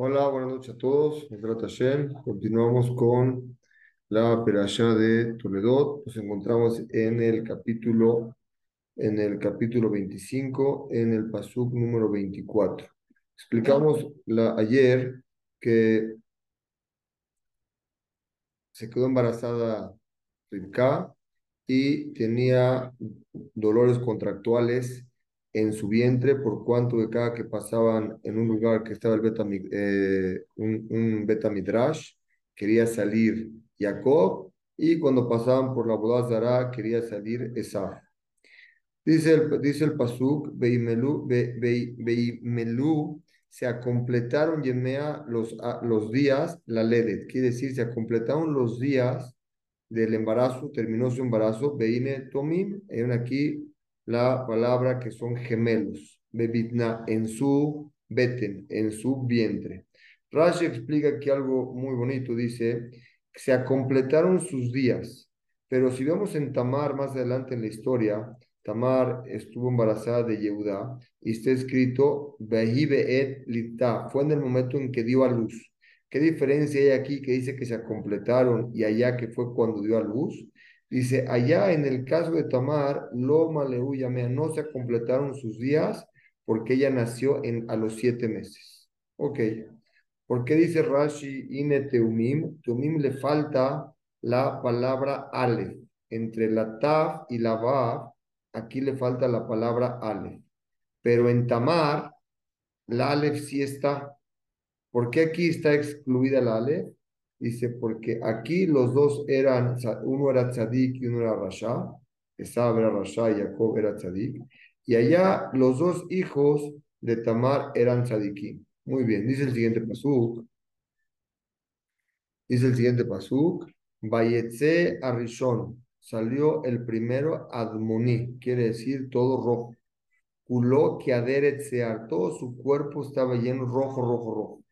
Hola, buenas noches a todos. Continuamos con la perashá de Toledot. Nos encontramos en el capítulo, en el capítulo 25, en el pasuk número 24. Explicamos la, ayer que se quedó embarazada Rivka y tenía dolores contractuales en su vientre por cuanto de cada que pasaban en un lugar que estaba el beta, eh, un, un beta midrash, quería salir Jacob y cuando pasaban por la boda Zara quería salir Esaf. Dice el, dice el Pasuk, Beimelu, se completaron Yemea los, los días, la Ledet, quiere decir, se completaron los días del embarazo, terminó su embarazo, Beine Tomim, hay aquí la palabra que son gemelos, bebitna, en su beten, en su vientre. Rashi explica aquí algo muy bonito, dice, se completaron sus días, pero si vemos en Tamar más adelante en la historia, Tamar estuvo embarazada de Yehuda y está escrito, Lita, fue en el momento en que dio a luz. ¿Qué diferencia hay aquí que dice que se completaron y allá que fue cuando dio a luz? Dice, allá en el caso de Tamar, Loma Yamea, no se completaron sus días porque ella nació en, a los siete meses. Ok. ¿Por qué dice Rashi Ine Teumim? Teumim le falta la palabra Ale. Entre la Taf y la Vav, aquí le falta la palabra Ale. Pero en Tamar, la Aleph sí está. ¿Por qué aquí está excluida la Aleph? Dice, porque aquí los dos eran, uno era tzadik y uno era rasha. Esab era rasha y Jacob era tzadik. Y allá los dos hijos de Tamar eran tzadikim. Muy bien, dice el siguiente pasuk. Dice el siguiente pasuk. Bayetze Arishon. Salió el primero Admoni, quiere decir todo rojo. Kuló que sear, todo su cuerpo estaba lleno rojo, rojo, rojo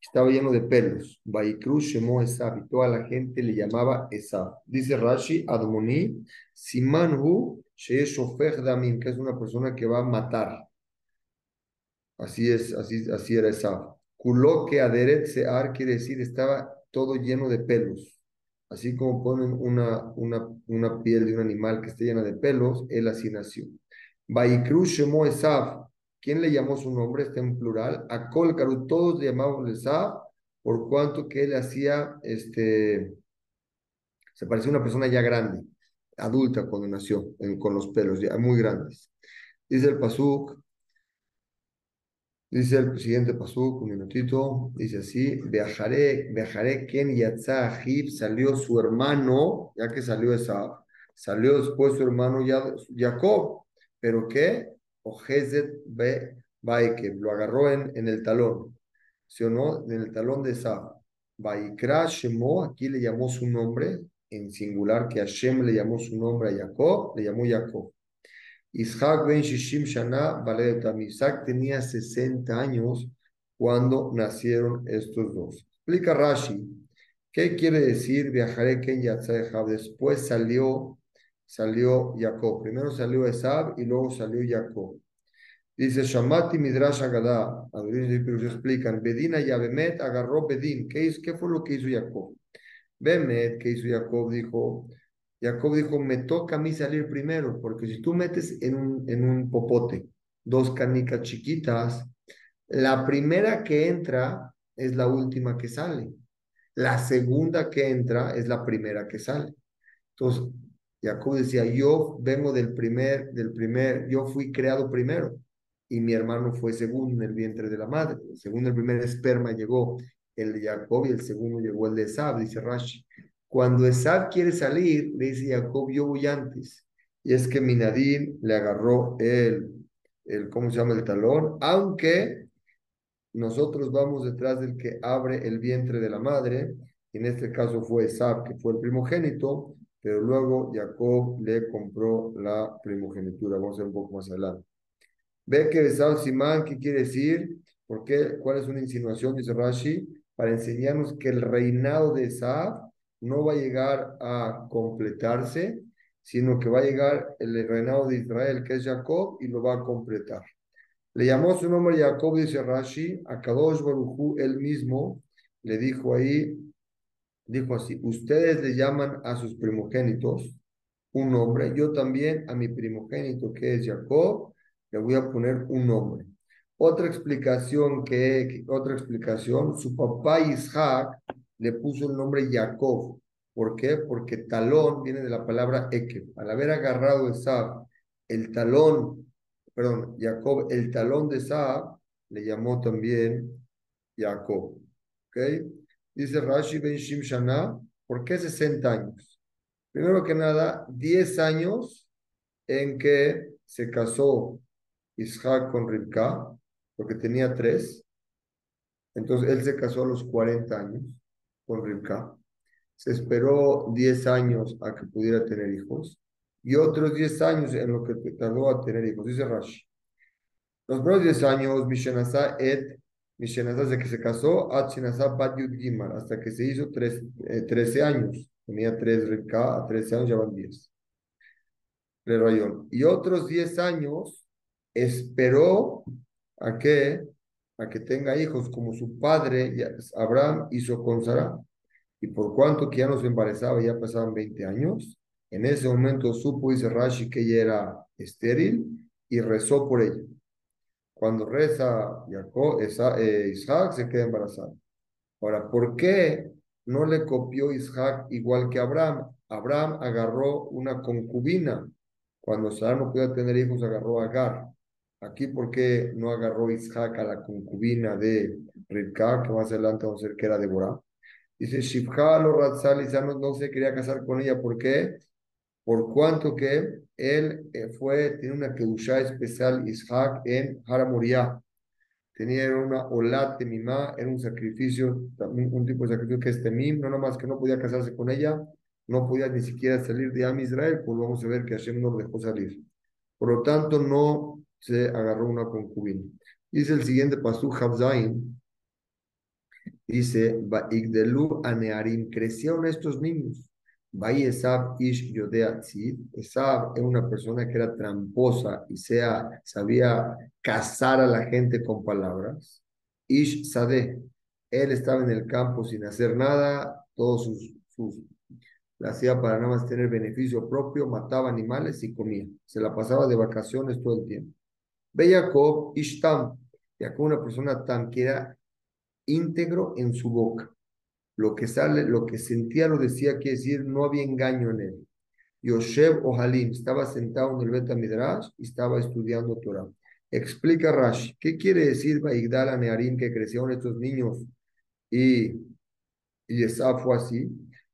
estaba lleno de pelos. Baikru Esab, y toda la gente le llamaba Esab. Dice Rashi, Admoni, Simanhu Sheeshofer Damim, que es una persona que va a matar. Así es, así, así era Esab. Kuloke Aderet Sear quiere decir estaba todo lleno de pelos. Así como ponen una, una, una piel de un animal que esté llena de pelos, él así nació. Baikru Shemo Esab, ¿Quién le llamó su nombre? Está en plural. A Colcaru, todos le llamaban Lesab, por cuanto que él hacía, este, se parecía a una persona ya grande, adulta cuando nació, con los pelos ya muy grandes. Dice el Pasuk, dice el siguiente Pasuk, un minutito, dice así, viajaré, viajaré, Ken Yatza salió su hermano, ya que salió esa, salió después su hermano Jacob, pero ¿qué? O Hezet Baike, lo agarró en, en el talón, ¿sí o no? En el talón de Esa. Baikra Shemo, aquí le llamó su nombre, en singular, que Hashem le llamó su nombre a Jacob, le llamó Jacob. Ishak ben Shishim Shana Isaac tenía 60 años cuando nacieron estos dos. Explica Rashi, ¿qué quiere decir viajaré Ken Después salió salió Jacob. Primero salió Esab y luego salió Jacob. Dice Shamati Midrash Agadá, se explican, Bedina y Abemet agarró Bedín. ¿Qué, ¿Qué fue lo que hizo Jacob? Bemet, ¿qué hizo Jacob? Dijo, Jacob dijo, me toca a mí salir primero, porque si tú metes en un, en un popote dos canicas chiquitas, la primera que entra es la última que sale. La segunda que entra es la primera que sale. Entonces, Jacob decía, yo vengo del primer, del primer, yo fui creado primero y mi hermano fue segundo en el vientre de la madre. Según el primer esperma llegó el de Jacob y el segundo llegó el de Esab, dice Rashi. Cuando Esab quiere salir, le dice Jacob, yo voy antes. Y es que Minadín le agarró el, el, ¿cómo se llama? El talón, aunque nosotros vamos detrás del que abre el vientre de la madre, en este caso fue Esab, que fue el primogénito, pero luego Jacob le compró la primogenitura. Vamos a ver un poco más adelante. Ve que Besal Simán, ¿qué quiere decir? ¿Por qué? ¿Cuál es una insinuación? Dice Rashi, para enseñarnos que el reinado de Saab no va a llegar a completarse, sino que va a llegar el reinado de Israel, que es Jacob, y lo va a completar. Le llamó su nombre Jacob, dice Rashi, a Kadosh Baruchu, él mismo, le dijo ahí, dijo así, ustedes le llaman a sus primogénitos un nombre, yo también a mi primogénito que es Jacob, le voy a poner un nombre. Otra explicación que, otra explicación, su papá Isaac le puso el nombre Jacob. ¿Por qué? Porque talón viene de la palabra Eke. Al haber agarrado Esab, el talón, perdón, Jacob, el talón de Esab, le llamó también Jacob. ¿Ok? Dice Rashi Ben Shimshana, ¿por qué 60 años? Primero que nada, 10 años en que se casó Isaac con Rivka, porque tenía tres. Entonces él se casó a los 40 años con Rivka. Se esperó 10 años a que pudiera tener hijos y otros 10 años en lo que tardó a tener hijos. Dice Rashi. Los primeros 10 años, Mishenazá et, Desde que se casó, hasta que se hizo 13 eh, años. Tenía 3 Rivka, a 13 años ya van 10. Rayón. Y otros 10 años esperó a que, a que tenga hijos como su padre Abraham hizo con Sara. Y por cuanto que ya no se embarazaba, ya pasaban 20 años, en ese momento supo, dice Rashi, que ella era estéril y rezó por ella. Cuando reza eh, Isaac se queda embarazada. Ahora, ¿por qué no le copió Isaac igual que Abraham? Abraham agarró una concubina. Cuando Sara no podía tener hijos, agarró a Agar. Aquí, ¿por qué no agarró Isaac a la concubina de Rivka, que más adelante vamos a ver que era Deborah? Dice, Shifha lo Ratzal no, no se quería casar con ella. ¿Por qué? Por cuanto que él eh, fue, tiene una kedusha especial, Isaac, en Haramuriah. Tenía una olat mimá, era un sacrificio, un, tipo de sacrificio que es temim, no nomás que no podía casarse con ella, no podía ni siquiera salir de Am Israel, pues vamos a ver que Hashem no lo dejó salir. Por lo tanto, no se agarró una concubina. Dice el siguiente pasú, Habzain, dice, Igdelu anearim, crecieron estos niños. Esab ish yodea Esab era una persona que era tramposa y sea, sabía cazar a la gente con palabras. Ish Sade, él estaba en el campo sin hacer nada, todos sus, sus lo hacía para nada más tener beneficio propio, mataba animales y comía. Se la pasaba de vacaciones todo el tiempo. Ve Jacob, Ishtam, Jacob una persona tan que era íntegro en su boca. Lo que sale, lo que sentía lo decía, quiere decir, no había engaño en él. Yoshev Ohalim estaba sentado en el Bet Midrash y estaba estudiando Torah. Explica Rashi, ¿qué quiere decir Baigdala Nearim que crecieron estos niños y, y esa fue así?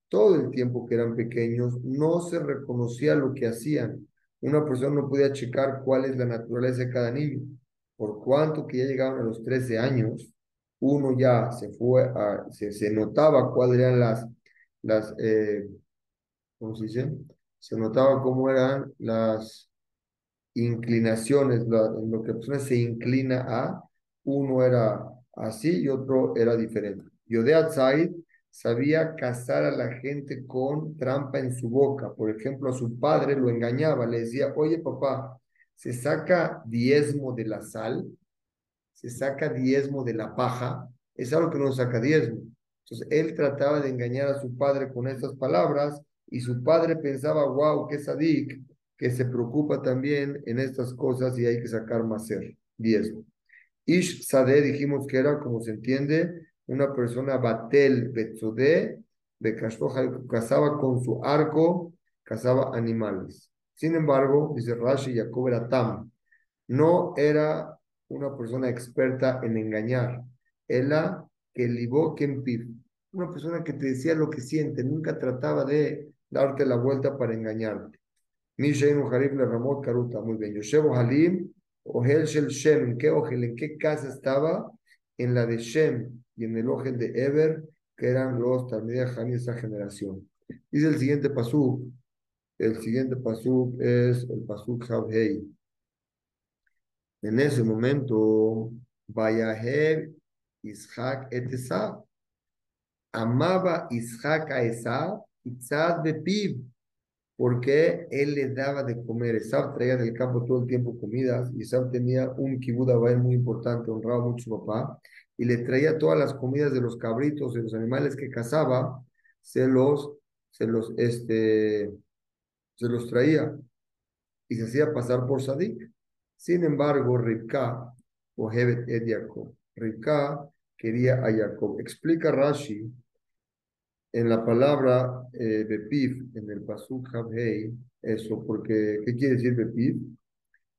Todo el tiempo que eran pequeños no se reconocía lo que hacían una persona no podía checar cuál es la naturaleza de cada niño. Por cuanto que ya llegaban a los 13 años, uno ya se fue a, se, notaba cuáles eran las, las eh, ¿cómo se dice? Se notaba cómo eran las inclinaciones, en lo que la persona se inclina a, uno era así y otro era diferente. Yodea Zaid sabía cazar a la gente con trampa en su boca. Por ejemplo, a su padre lo engañaba, le decía, oye papá, se saca diezmo de la sal, se saca diezmo de la paja, es algo que no saca diezmo. Entonces él trataba de engañar a su padre con estas palabras y su padre pensaba, wow, qué sadik, que se preocupa también en estas cosas y hay que sacar más ser, diezmo. Ish Sade dijimos que era, como se entiende, una persona batel betzode, cazaba con su arco, cazaba animales. Sin embargo, dice Rashi, Jacob era tam, no era una persona experta en engañar, era que libó piv, una persona que te decía lo que siente, nunca trataba de darte la vuelta para engañarte. Mishainu Harif le ramó Karuta, muy bien. Yoshevo Halim, Ohel Shel Shem, ¿en qué Ohel, en qué casa estaba? En la de Shem, y en el ojo de Eber, que eran los Talmidei de esa generación. Dice el siguiente pasuk, el siguiente pasuk es el pasuk Javhei. En ese momento, Vayaher Ishak et Esab. Amaba Ishak a Esab, Itzad Bepiv. porque él le daba de comer. Esab traía del campo todo el tiempo comidas y Esab tenía un kibud muy importante, honraba mucho a su papá y le traía todas las comidas de los cabritos, de los animales que cazaba, se los, se los, este, se los traía y se hacía pasar por Sadik. Sin embargo, Ribka, o Hebet Ed Jacob, quería a Jacob. Explica Rashi en la palabra eh, Bepif, en el Pasuk Habhei, eso, porque, ¿qué quiere decir Bepif?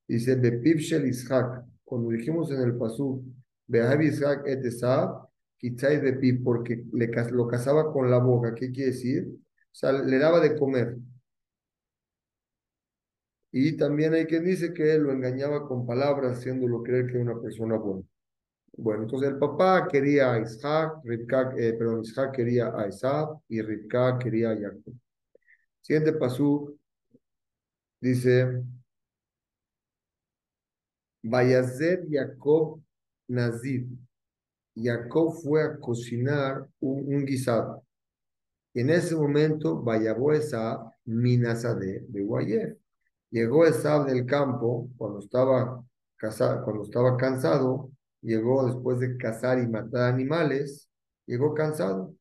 Dice Bepif Shel Ishak. Cuando dijimos en el Pasuk, Behab Ishak et Esab, Bepif, porque le, lo casaba con la boca, ¿qué quiere decir? O sea, le daba de comer. Y también hay quien dice que lo engañaba con palabras, haciéndolo creer que era una persona buena. Bueno, entonces el papá quería a Isaac, eh, perdón, Isaac quería a Isaac y Rivka quería a Jacob. Siguiente pasú dice, Vayazet Jacob Nazir. Jacob fue a cocinar un, guisado. Y en ese momento, Vayabó esa Minazade de Guayef. Llegó Esab del campo cuando estaba, casado, cuando estaba cansado llegó después de cazar y matar animales, llegó cansado.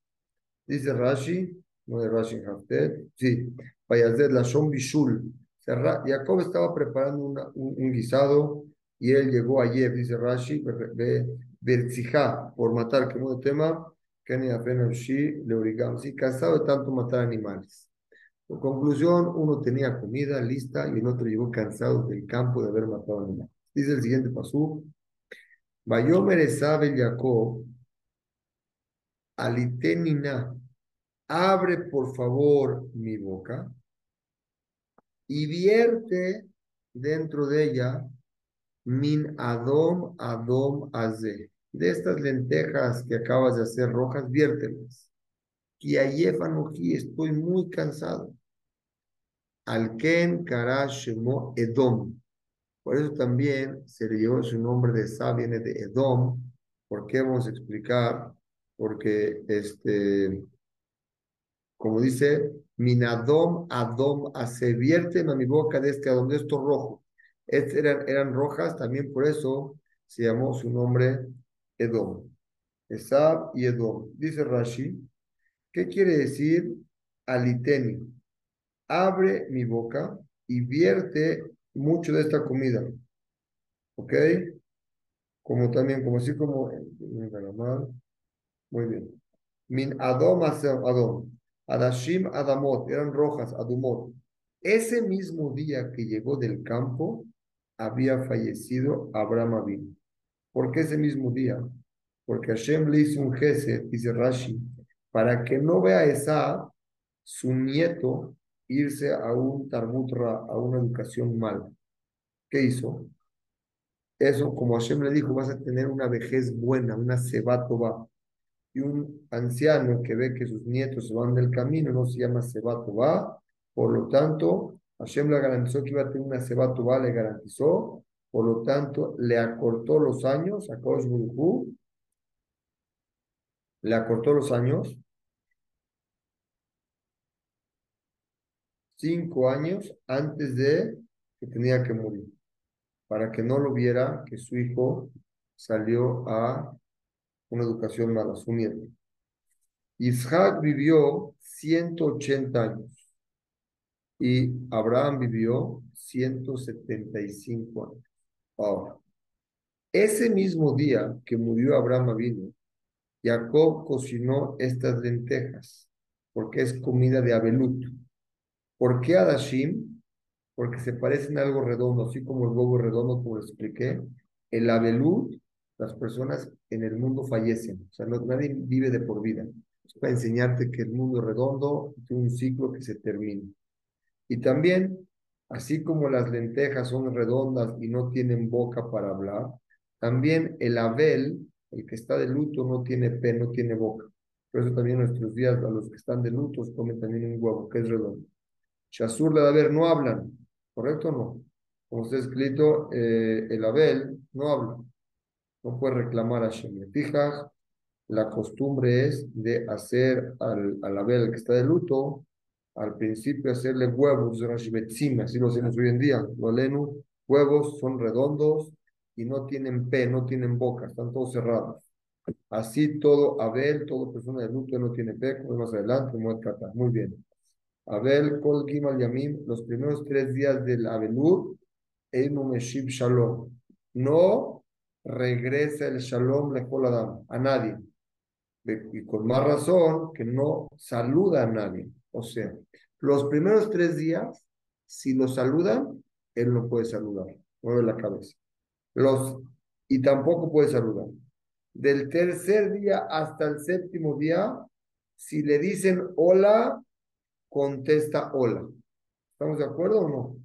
Dice Rashi, no de Rashi Haftet, sí, Vayazet la Bishul. Jacob estaba preparando una, un, guisado y él llegó ayer, dice Rashi, Berzijá, por matar, que de tema, Kenny Shi, le origamos, sí, cansado de tanto matar animales. Conclusión, uno tenía comida lista y el otro llegó cansado del campo de haber matado animales. Dice el siguiente pasú, Vayomer Esabel Jacob, alitenina, abre por favor mi boca y vierte dentro de ella min adom adom aze. De estas lentejas que acabas de hacer rojas, viértelas. Y estoy muy cansado. Alken karashemo edom. Por eso también se le llevó su nombre de Sa, viene de Edom. ¿Por qué vamos a explicar? Porque, este, como dice, Minadom, Adom, se vierte a mi boca de este Adom, de esto rojo. Este eran, eran rojas, también por eso se llamó su nombre Edom. Esab y Edom. Dice Rashi, ¿qué quiere decir aliteni? Abre mi boca y vierte mucho de esta comida. ¿Ok? Como también, como así como... Muy bien. Min Adom Adom. Adashim Adamot. Eran rojas, Adumot. Ese mismo día que llegó del campo, había fallecido Abraham Abin. ¿Por qué ese mismo día? Porque Hashem le hizo un jefe, dice Rashi, para que no vea esa, su nieto, irse a un tarbutra, a una educación mala. ¿Qué hizo? Eso, como Hashem le dijo, vas a tener una vejez buena, una va Y un anciano que ve que sus nietos se van del camino no se llama va Por lo tanto, Hashem le garantizó que iba a tener una va le garantizó. Por lo tanto, le acortó los años a Kosh Le acortó los años cinco años antes de que tenía que morir, para que no lo viera que su hijo salió a una educación mala, su nieto. Isaac vivió 180 años y Abraham vivió 175 años. Ahora, ese mismo día que murió Abraham vino, Jacob cocinó estas lentejas, porque es comida de abelut. ¿Por qué Adashim? Porque se parecen a algo redondo, así como el huevo redondo, como expliqué. El abelud, las personas en el mundo fallecen, o sea, nadie vive de por vida. Es para enseñarte que el mundo es redondo, tiene un ciclo que se termina. Y también, así como las lentejas son redondas y no tienen boca para hablar, también el abel, el que está de luto, no tiene pe, no tiene boca. Por eso también nuestros días, a los que están de luto, comen también un huevo que es redondo. Shasur le Abel no hablan, ¿correcto o no? Como está escrito, eh, el Abel no habla, no puede reclamar a Shem. La costumbre es de hacer al, al Abel que está de luto, al principio hacerle huevos, así lo hacemos hoy en día. Lo huevos son redondos y no tienen P, no tienen boca, están todos cerrados. Así todo Abel, toda persona de luto no tiene P, como más adelante, muy bien. Abel, Kol Gimal Yamim, los primeros tres días del Abelur, Meshib Shalom. No regresa el Shalom Lechol Adam, a nadie. Y con más razón que no saluda a nadie. O sea, los primeros tres días, si lo saludan, él no puede saludar, mueve la cabeza. Los, y tampoco puede saludar. Del tercer día hasta el séptimo día, si le dicen hola, contesta hola. ¿Estamos de acuerdo o no?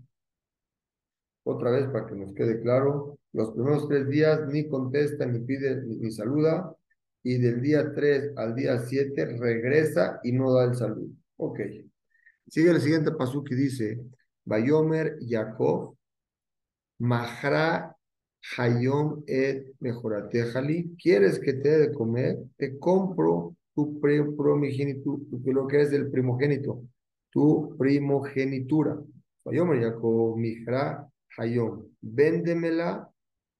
Otra vez para que nos quede claro, los primeros tres días ni contesta, ni pide, ni, saluda, y del día 3 al día 7 regresa y no da el saludo. Ok. Sigue el siguiente paso que dice, Bayomer Yaakov, Mahra Hayom et Mejoratejali, ¿quieres que te dé de comer? Te compro tu primogénito, lo que es el primogénito, tu primogenitura. Véndemela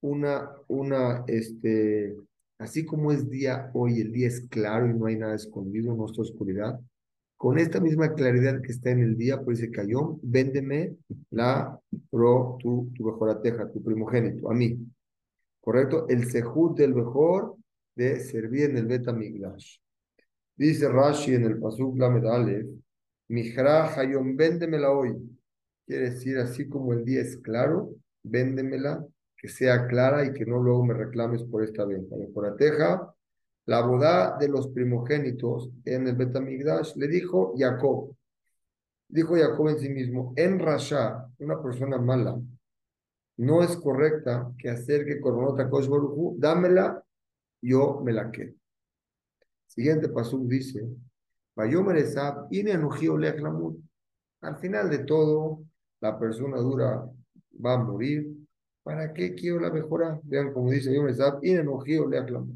una, una, este, así como es día hoy, el día es claro y no hay nada escondido, no está oscuridad. Con esta misma claridad que está en el día, pues dice Cayón, véndeme la pro, tu, tu mejorateja, tu primogénito, a mí. ¿Correcto? El sejud del mejor de servir en el Betamigdash. Dice Rashi en el Pasuk Lamed Aleph, Mijra Hayom, véndemela hoy. Quiere decir, así como el día es claro, véndemela, que sea clara y que no luego me reclames por esta venta. Mejorateja, la boda de los primogénitos en el Betamigdash, le dijo Jacob, dijo Jacob en sí mismo, en Rasha, una persona mala, no es correcta que acerque coronota Kosh dámela, yo me la quedo. Siguiente paso dice, al final de todo, la persona dura va a morir. ¿Para qué quiero la mejora? Vean como dice aclamó.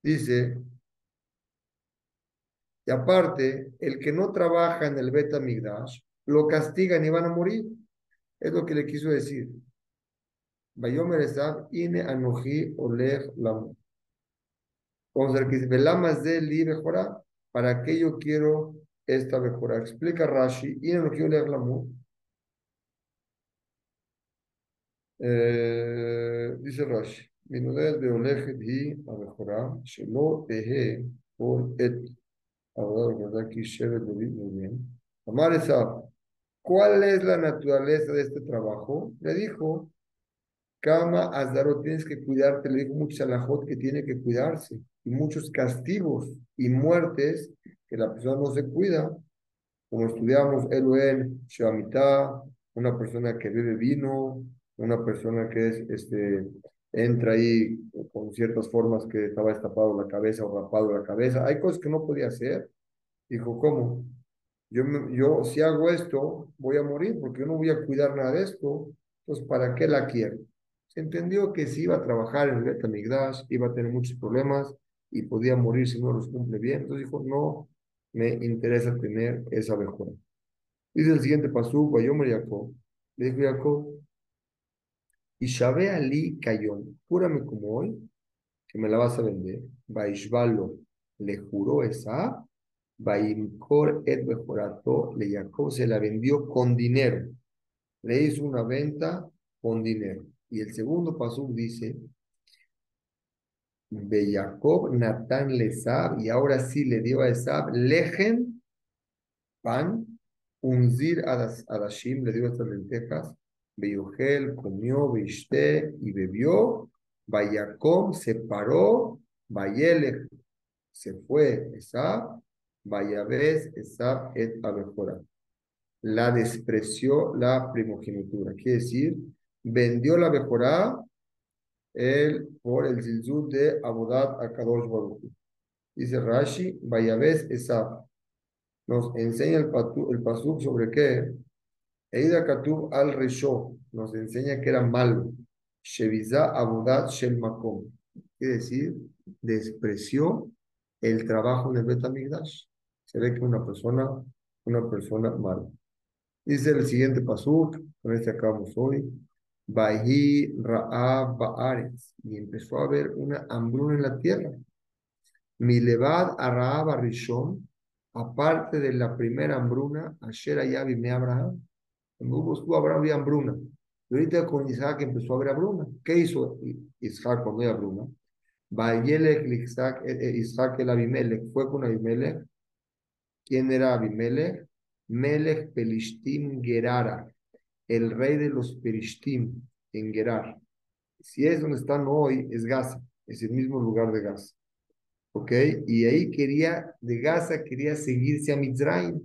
Dice, y aparte, el que no trabaja en el Beta Migdash, lo castigan y van a morir. Es lo que le quiso decir. Bayomer Esab, ine anoji oleg lamu. Vamos a ver que dice, velamas de li mejora, para que yo quiero esta mejora. Explica Rashi, ine anoji oleg lamu. Eh, dice Rashi, מנודד והולכת היא הבכורה, שלא תהא כל עת עבודה וגדה כי שבט דוד muy Amar ¿cuál es la naturaleza de este trabajo? Le dijo, Kama Azdaro, tienes que cuidarte, le dijo muchos alajot que tiene que cuidarse, y muchos castigos y muertes que la persona no se cuida, como estudiamos Eloen, Sheamitá, una persona que bebe vino, una persona que es este entra ahí con ciertas formas que estaba destapado la cabeza o rapado la cabeza. Hay cosas que no podía hacer. Dijo, ¿cómo? Yo, yo si hago esto, voy a morir porque yo no voy a cuidar nada de esto. Entonces, ¿para qué la quiero? Se entendió que si iba a trabajar en el Betamigdash, iba a tener muchos problemas y podía morir si no los cumple bien. Entonces dijo, no me interesa tener esa mejora. Dice el siguiente paso, yo me Jacob. Le dijo Jacob, y Shabe Ali Cayón, júrame como hoy, que me la vas a vender. Baishvalo le juró esa, Baimkor et Bejorato le Jacob se la vendió con dinero. Le hizo una venta con dinero. Y el segundo paso dice, de Natán le y ahora sí le dio a Esab lejen, pan, unzir adashim, le dio estas lentejas, Beyugel comió, viste y bebió. Vayacom se paró. Vayele se fue. Esab. Vayabes, Esab et Abejora. La despreció la primogenitura. Quiere decir, vendió la Bejorá él por el zilzul de Abodat Akadosh Baruch. Dice Rashi, Vayabes Esab. Nos enseña el, el pasuk sobre qué Eida Katub al Resho nos enseña que era malo. Sheviza Abudat Shel Makom. Quiere decir, despreció el trabajo del Betamigdash. Se ve que una persona una persona mala. Dice el siguiente pasuk, con este acabamos hoy. Ra'ab. Y empezó a haber una hambruna en la tierra. Milevad a Raab Rishon, aparte de la primera hambruna, Asher Ayabi me Abraham. Cuando hubo Abraham había hambruna. Y ahorita con Isaac empezó a haber hambruna. ¿Qué hizo Isaac cuando había hambruna? Isaac, eh, eh, Isaac el Abimelech fue con Abimelech. ¿Quién era Abimelech? Melech Pelishtim Gerara, el rey de los Pelishtim en Gerar. Si es donde están hoy, es Gaza, es el mismo lugar de Gaza. ¿Ok? Y ahí quería, de Gaza, quería seguirse a Mizraim.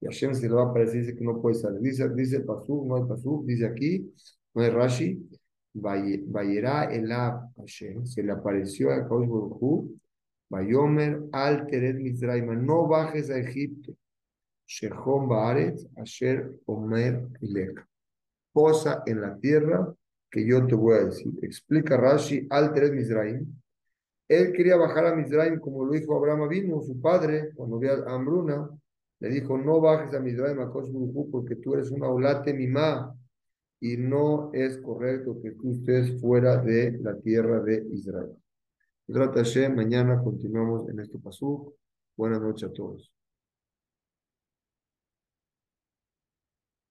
Y Hashem se le va a aparecer, dice que no puede salir. Dice, dice Pasuk, no hay Pasuk, dice aquí, no hay Rashi. Vayera el Hashem, se le apareció a Kaush Baruchu, Vayomer alteret Mizraim, no bajes a Egipto. Shehom Baaret, Asher Omer Ilek. Posa en la tierra que yo te voy a decir. Explica Rashi, Alter Mizraim. Él quería bajar a Mizraim como lo dijo Abraham vino, su padre, cuando vio a Hambruna. Le dijo, no bajes a Mizraim, a porque tú eres una olate mimá y no es correcto que tú estés fuera de la tierra de Israel. Mañana continuamos en este pasú. Buenas noches a todos.